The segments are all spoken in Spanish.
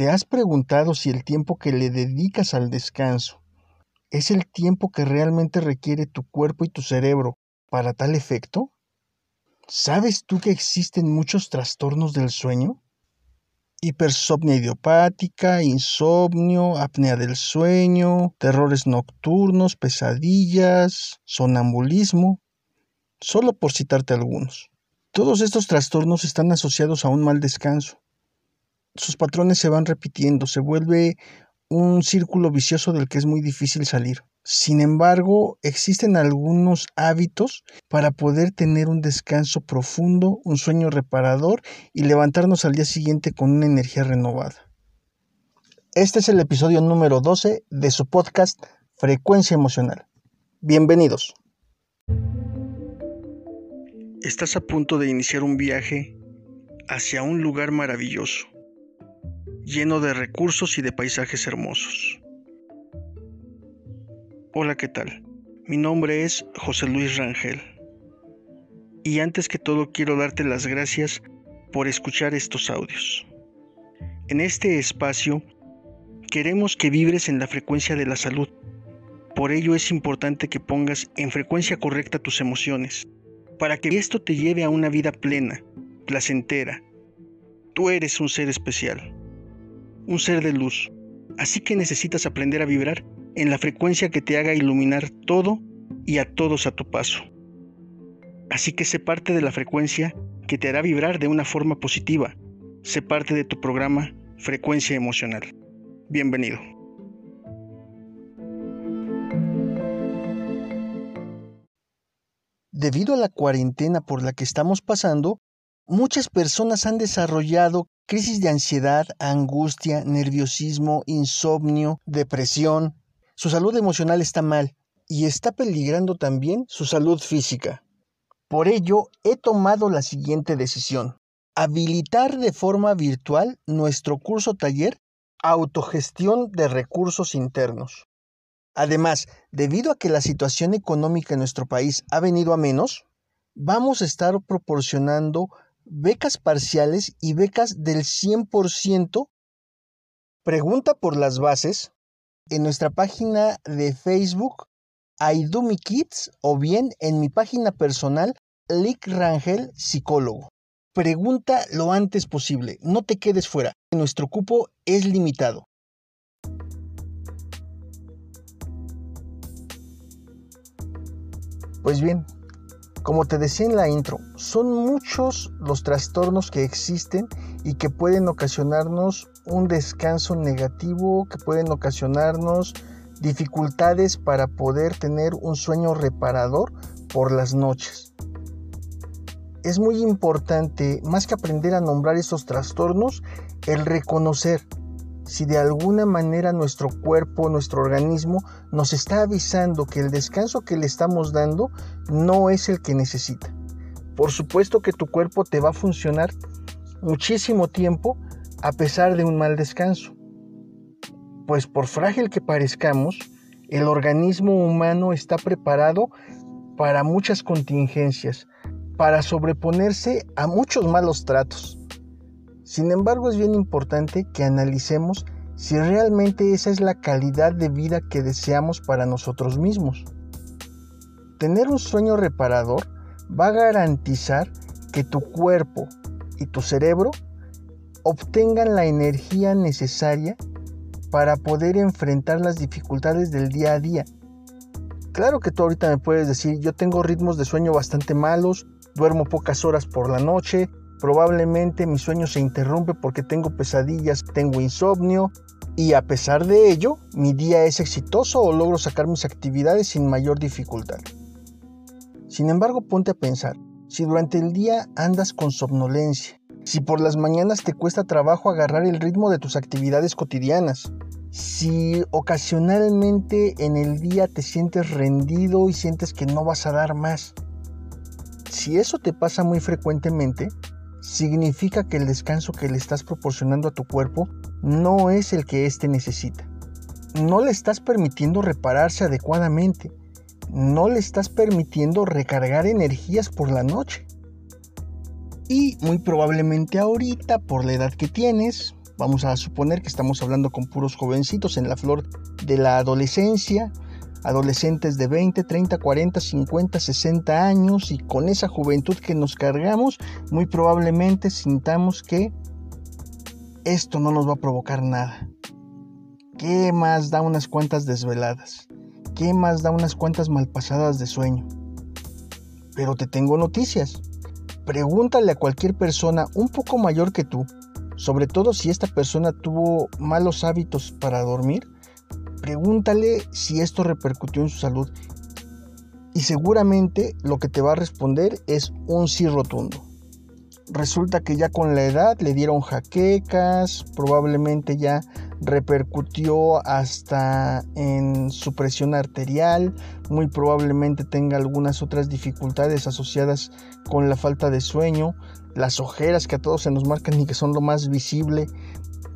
¿Te has preguntado si el tiempo que le dedicas al descanso es el tiempo que realmente requiere tu cuerpo y tu cerebro para tal efecto? ¿Sabes tú que existen muchos trastornos del sueño? Hipersomnia idiopática, insomnio, apnea del sueño, terrores nocturnos, pesadillas, sonambulismo, solo por citarte algunos. Todos estos trastornos están asociados a un mal descanso. Sus patrones se van repitiendo, se vuelve un círculo vicioso del que es muy difícil salir. Sin embargo, existen algunos hábitos para poder tener un descanso profundo, un sueño reparador y levantarnos al día siguiente con una energía renovada. Este es el episodio número 12 de su podcast Frecuencia Emocional. Bienvenidos. Estás a punto de iniciar un viaje hacia un lugar maravilloso, lleno de recursos y de paisajes hermosos. Hola, ¿qué tal? Mi nombre es José Luis Rangel. Y antes que todo quiero darte las gracias por escuchar estos audios. En este espacio queremos que vibres en la frecuencia de la salud. Por ello es importante que pongas en frecuencia correcta tus emociones, para que esto te lleve a una vida plena, placentera. Tú eres un ser especial, un ser de luz, así que necesitas aprender a vibrar en la frecuencia que te haga iluminar todo y a todos a tu paso. Así que sé parte de la frecuencia que te hará vibrar de una forma positiva. Sé parte de tu programa Frecuencia Emocional. Bienvenido. Debido a la cuarentena por la que estamos pasando, muchas personas han desarrollado crisis de ansiedad, angustia, nerviosismo, insomnio, depresión, su salud emocional está mal y está peligrando también su salud física. Por ello, he tomado la siguiente decisión. Habilitar de forma virtual nuestro curso taller Autogestión de Recursos Internos. Además, debido a que la situación económica en nuestro país ha venido a menos, vamos a estar proporcionando becas parciales y becas del 100%. Pregunta por las bases en nuestra página de Facebook Aidumi Kids o bien en mi página personal Lick Rangel Psicólogo. Pregunta lo antes posible, no te quedes fuera, nuestro cupo es limitado. Pues bien, como te decía en la intro, son muchos los trastornos que existen y que pueden ocasionarnos un descanso negativo, que pueden ocasionarnos dificultades para poder tener un sueño reparador por las noches. Es muy importante, más que aprender a nombrar esos trastornos, el reconocer si de alguna manera nuestro cuerpo, nuestro organismo nos está avisando que el descanso que le estamos dando no es el que necesita. Por supuesto que tu cuerpo te va a funcionar muchísimo tiempo a pesar de un mal descanso. Pues por frágil que parezcamos, el organismo humano está preparado para muchas contingencias, para sobreponerse a muchos malos tratos. Sin embargo, es bien importante que analicemos si realmente esa es la calidad de vida que deseamos para nosotros mismos. Tener un sueño reparador va a garantizar que tu cuerpo y tu cerebro obtengan la energía necesaria para poder enfrentar las dificultades del día a día. Claro que tú ahorita me puedes decir, yo tengo ritmos de sueño bastante malos, duermo pocas horas por la noche, probablemente mi sueño se interrumpe porque tengo pesadillas, tengo insomnio y a pesar de ello, mi día es exitoso o logro sacar mis actividades sin mayor dificultad. Sin embargo, ponte a pensar, si durante el día andas con somnolencia, si por las mañanas te cuesta trabajo agarrar el ritmo de tus actividades cotidianas, si ocasionalmente en el día te sientes rendido y sientes que no vas a dar más, si eso te pasa muy frecuentemente, significa que el descanso que le estás proporcionando a tu cuerpo no es el que éste necesita. No le estás permitiendo repararse adecuadamente. No le estás permitiendo recargar energías por la noche. Y muy probablemente ahorita, por la edad que tienes, Vamos a suponer que estamos hablando con puros jovencitos en la flor de la adolescencia, adolescentes de 20, 30, 40, 50, 60 años y con esa juventud que nos cargamos, muy probablemente sintamos que esto no nos va a provocar nada. ¿Qué más da unas cuantas desveladas? ¿Qué más da unas cuantas malpasadas de sueño? Pero te tengo noticias. Pregúntale a cualquier persona un poco mayor que tú, sobre todo si esta persona tuvo malos hábitos para dormir, pregúntale si esto repercutió en su salud y seguramente lo que te va a responder es un sí rotundo. Resulta que ya con la edad le dieron jaquecas, probablemente ya repercutió hasta en su presión arterial, muy probablemente tenga algunas otras dificultades asociadas con la falta de sueño, las ojeras que a todos se nos marcan y que son lo más visible,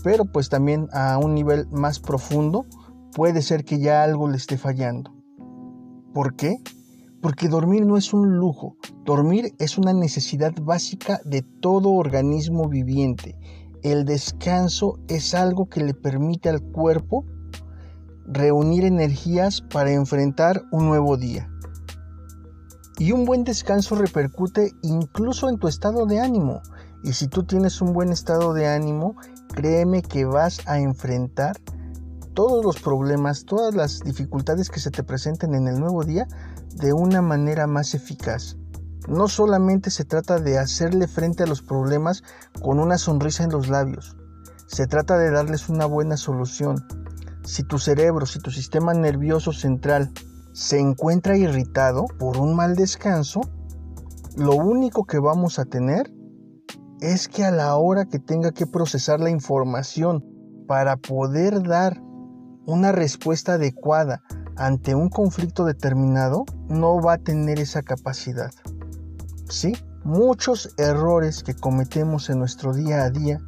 pero pues también a un nivel más profundo puede ser que ya algo le esté fallando. ¿Por qué? Porque dormir no es un lujo, dormir es una necesidad básica de todo organismo viviente. El descanso es algo que le permite al cuerpo reunir energías para enfrentar un nuevo día. Y un buen descanso repercute incluso en tu estado de ánimo. Y si tú tienes un buen estado de ánimo, créeme que vas a enfrentar todos los problemas, todas las dificultades que se te presenten en el nuevo día de una manera más eficaz. No solamente se trata de hacerle frente a los problemas con una sonrisa en los labios, se trata de darles una buena solución. Si tu cerebro, si tu sistema nervioso central se encuentra irritado por un mal descanso, lo único que vamos a tener es que a la hora que tenga que procesar la información para poder dar una respuesta adecuada ante un conflicto determinado no va a tener esa capacidad. ¿Sí? Muchos errores que cometemos en nuestro día a día,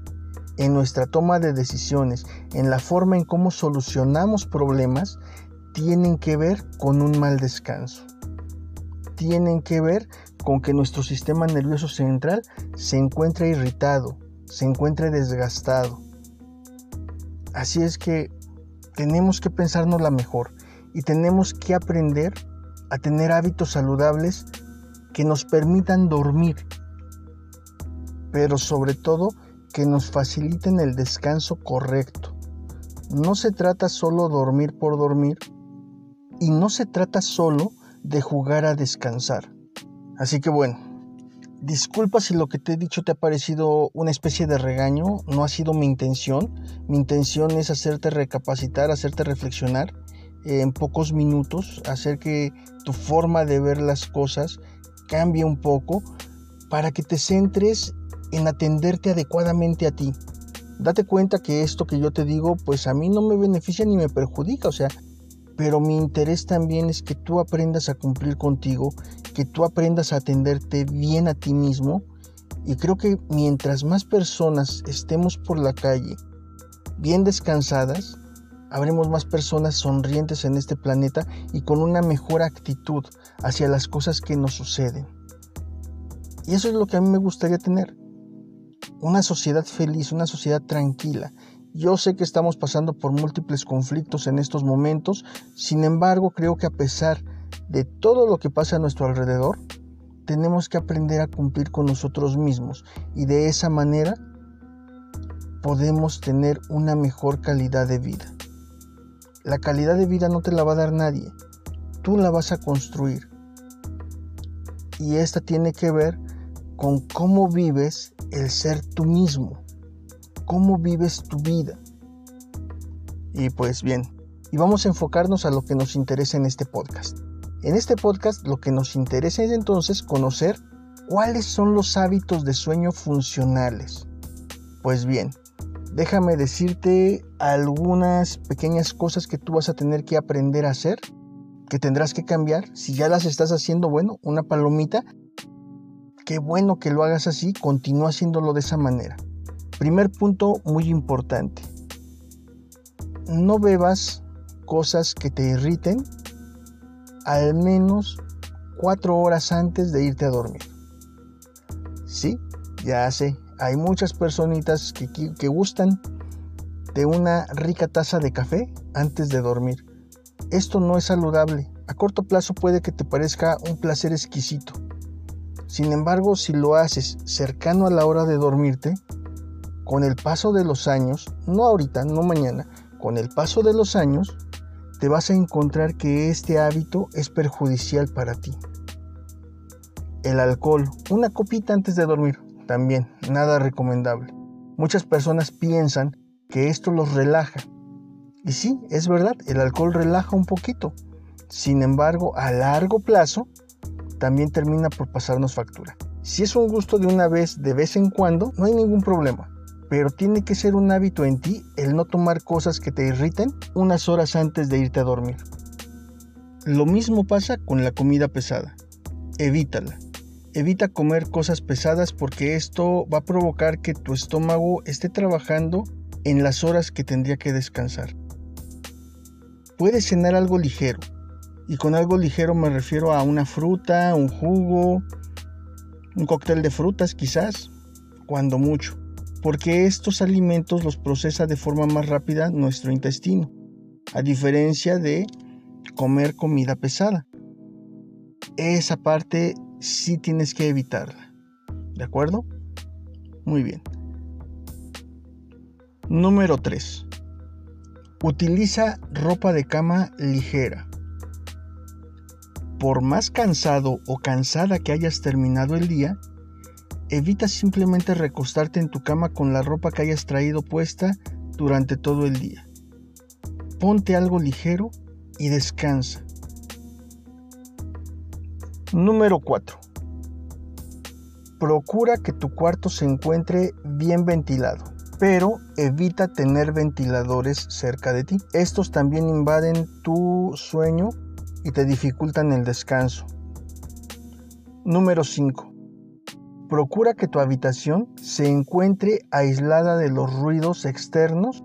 en nuestra toma de decisiones, en la forma en cómo solucionamos problemas, tienen que ver con un mal descanso. Tienen que ver con que nuestro sistema nervioso central se encuentra irritado, se encuentra desgastado. Así es que tenemos que pensarnos la mejor y tenemos que aprender a tener hábitos saludables que nos permitan dormir, pero sobre todo que nos faciliten el descanso correcto. No se trata solo dormir por dormir y no se trata solo de jugar a descansar. Así que bueno, disculpa si lo que te he dicho te ha parecido una especie de regaño, no ha sido mi intención. Mi intención es hacerte recapacitar, hacerte reflexionar en pocos minutos, hacer que tu forma de ver las cosas cambie un poco para que te centres en atenderte adecuadamente a ti. Date cuenta que esto que yo te digo, pues a mí no me beneficia ni me perjudica, o sea, pero mi interés también es que tú aprendas a cumplir contigo, que tú aprendas a atenderte bien a ti mismo. Y creo que mientras más personas estemos por la calle bien descansadas, habremos más personas sonrientes en este planeta y con una mejor actitud hacia las cosas que nos suceden. Y eso es lo que a mí me gustaría tener. Una sociedad feliz, una sociedad tranquila. Yo sé que estamos pasando por múltiples conflictos en estos momentos, sin embargo creo que a pesar de todo lo que pasa a nuestro alrededor, tenemos que aprender a cumplir con nosotros mismos y de esa manera podemos tener una mejor calidad de vida. La calidad de vida no te la va a dar nadie. Tú la vas a construir. Y esta tiene que ver con cómo vives el ser tú mismo. Cómo vives tu vida. Y pues bien, y vamos a enfocarnos a lo que nos interesa en este podcast. En este podcast lo que nos interesa es entonces conocer cuáles son los hábitos de sueño funcionales. Pues bien, déjame decirte algunas pequeñas cosas que tú vas a tener que aprender a hacer, que tendrás que cambiar. Si ya las estás haciendo, bueno, una palomita. Qué bueno que lo hagas así, continúa haciéndolo de esa manera. Primer punto muy importante. No bebas cosas que te irriten al menos cuatro horas antes de irte a dormir. Sí, ya sé, hay muchas personitas que, que, gustan de una rica taza de café antes de dormir. Esto no es saludable. A corto plazo puede que te parezca un placer exquisito. Sin embargo, si lo haces cercano a la hora de dormirte, con el paso de los años, no ahorita, no mañana, con el paso de los años, te vas a encontrar que este hábito es perjudicial para ti. El alcohol, una copita antes de dormir, también nada recomendable. Muchas personas piensan que esto los relaja. Y sí, es verdad, el alcohol relaja un poquito. Sin embargo, a largo plazo, también termina por pasarnos factura. Si es un gusto de una vez, de vez en cuando, no hay ningún problema. Pero tiene que ser un hábito en ti el no tomar cosas que te irriten unas horas antes de irte a dormir. Lo mismo pasa con la comida pesada. Evítala. Evita comer cosas pesadas porque esto va a provocar que tu estómago esté trabajando en las horas que tendría que descansar. Puedes cenar algo ligero, y con algo ligero me refiero a una fruta, un jugo, un cóctel de frutas quizás, cuando mucho, porque estos alimentos los procesa de forma más rápida nuestro intestino, a diferencia de comer comida pesada. Esa parte sí tienes que evitarla. ¿De acuerdo? Muy bien. Número 3. Utiliza ropa de cama ligera. Por más cansado o cansada que hayas terminado el día, evita simplemente recostarte en tu cama con la ropa que hayas traído puesta durante todo el día. Ponte algo ligero y descansa. Número 4. Procura que tu cuarto se encuentre bien ventilado, pero evita tener ventiladores cerca de ti. Estos también invaden tu sueño y te dificultan el descanso. Número 5. Procura que tu habitación se encuentre aislada de los ruidos externos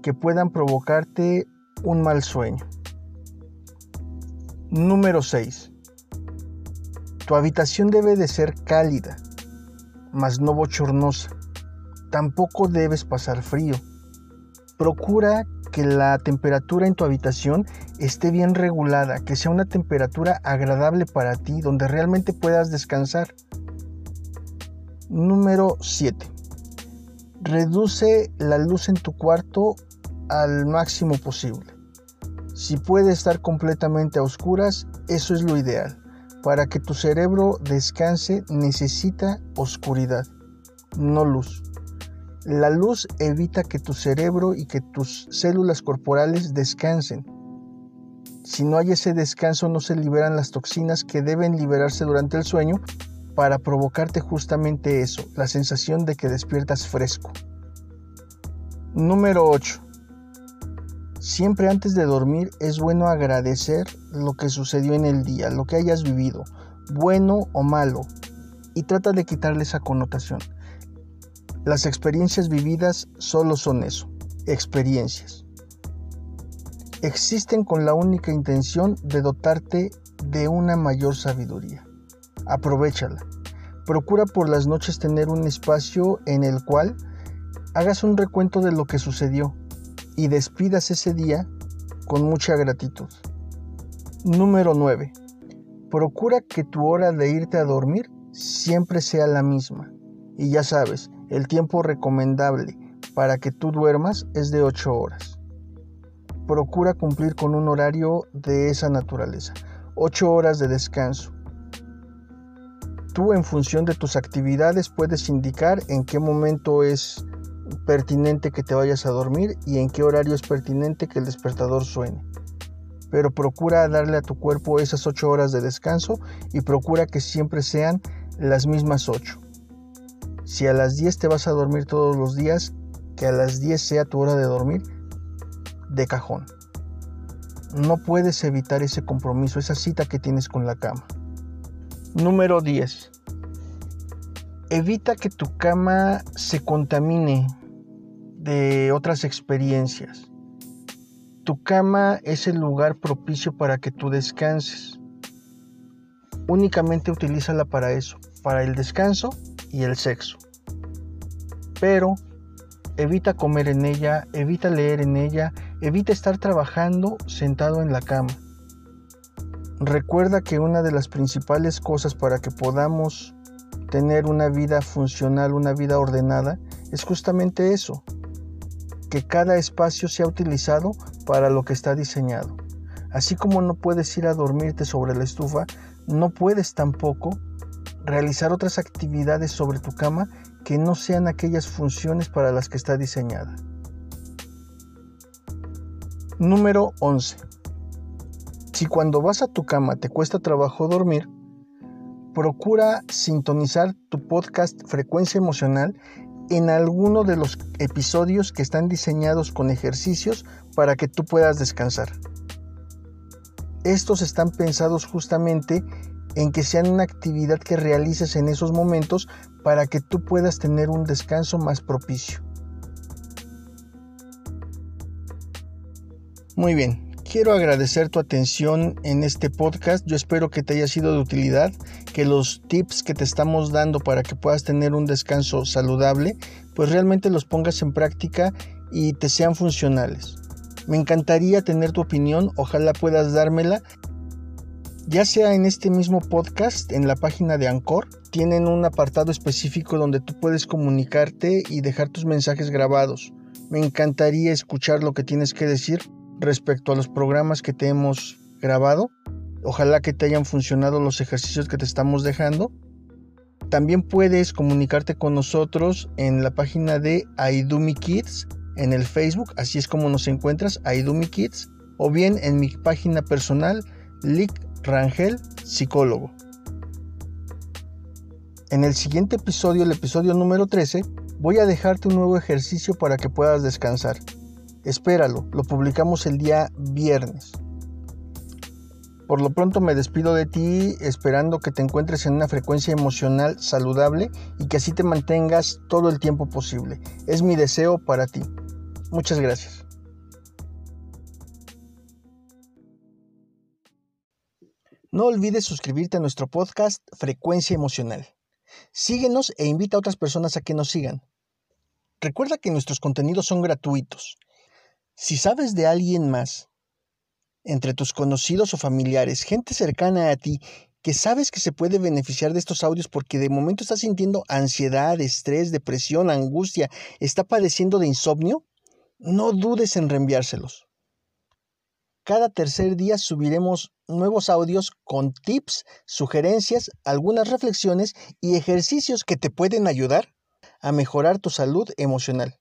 que puedan provocarte un mal sueño. Número 6. Tu habitación debe de ser cálida, mas no bochornosa. Tampoco debes pasar frío. Procura que la temperatura en tu habitación esté bien regulada, que sea una temperatura agradable para ti, donde realmente puedas descansar. Número 7. Reduce la luz en tu cuarto al máximo posible. Si puede estar completamente a oscuras, eso es lo ideal. Para que tu cerebro descanse necesita oscuridad, no luz. La luz evita que tu cerebro y que tus células corporales descansen. Si no hay ese descanso no se liberan las toxinas que deben liberarse durante el sueño para provocarte justamente eso, la sensación de que despiertas fresco. Número 8. Siempre antes de dormir es bueno agradecer lo que sucedió en el día, lo que hayas vivido, bueno o malo, y trata de quitarle esa connotación. Las experiencias vividas solo son eso, experiencias. Existen con la única intención de dotarte de una mayor sabiduría. Aprovechala. Procura por las noches tener un espacio en el cual hagas un recuento de lo que sucedió y despidas ese día con mucha gratitud. Número 9. Procura que tu hora de irte a dormir siempre sea la misma. Y ya sabes, el tiempo recomendable para que tú duermas es de 8 horas. Procura cumplir con un horario de esa naturaleza. 8 horas de descanso. Tú en función de tus actividades puedes indicar en qué momento es pertinente que te vayas a dormir y en qué horario es pertinente que el despertador suene. Pero procura darle a tu cuerpo esas 8 horas de descanso y procura que siempre sean las mismas 8. Si a las 10 te vas a dormir todos los días, que a las 10 sea tu hora de dormir de cajón. No puedes evitar ese compromiso, esa cita que tienes con la cama. Número 10. Evita que tu cama se contamine de otras experiencias. Tu cama es el lugar propicio para que tú descanses. Únicamente utilízala para eso, para el descanso y el sexo. Pero evita comer en ella, evita leer en ella, evita estar trabajando sentado en la cama. Recuerda que una de las principales cosas para que podamos tener una vida funcional, una vida ordenada, es justamente eso, que cada espacio sea utilizado para lo que está diseñado. Así como no puedes ir a dormirte sobre la estufa, no puedes tampoco realizar otras actividades sobre tu cama que no sean aquellas funciones para las que está diseñada. Número 11. Si cuando vas a tu cama te cuesta trabajo dormir, procura sintonizar tu podcast Frecuencia Emocional en alguno de los episodios que están diseñados con ejercicios para que tú puedas descansar. Estos están pensados justamente en que sean una actividad que realices en esos momentos para que tú puedas tener un descanso más propicio. Muy bien, quiero agradecer tu atención en este podcast. Yo espero que te haya sido de utilidad, que los tips que te estamos dando para que puedas tener un descanso saludable, pues realmente los pongas en práctica y te sean funcionales. Me encantaría tener tu opinión, ojalá puedas dármela ya sea en este mismo podcast, en la página de Anchor, tienen un apartado específico donde tú puedes comunicarte y dejar tus mensajes grabados. Me encantaría escuchar lo que tienes que decir respecto a los programas que te hemos grabado. Ojalá que te hayan funcionado los ejercicios que te estamos dejando. También puedes comunicarte con nosotros en la página de Aidumi Kids en el Facebook, así es como nos encuentras, Aidumi Kids, o bien en mi página personal, Lick Rangel, psicólogo. En el siguiente episodio, el episodio número 13, voy a dejarte un nuevo ejercicio para que puedas descansar. Espéralo, lo publicamos el día viernes. Por lo pronto me despido de ti esperando que te encuentres en una frecuencia emocional saludable y que así te mantengas todo el tiempo posible. Es mi deseo para ti. Muchas gracias. No olvides suscribirte a nuestro podcast Frecuencia Emocional. Síguenos e invita a otras personas a que nos sigan. Recuerda que nuestros contenidos son gratuitos. Si sabes de alguien más, entre tus conocidos o familiares, gente cercana a ti, que sabes que se puede beneficiar de estos audios porque de momento está sintiendo ansiedad, estrés, depresión, angustia, está padeciendo de insomnio, no dudes en reenviárselos. Cada tercer día subiremos nuevos audios con tips, sugerencias, algunas reflexiones y ejercicios que te pueden ayudar a mejorar tu salud emocional.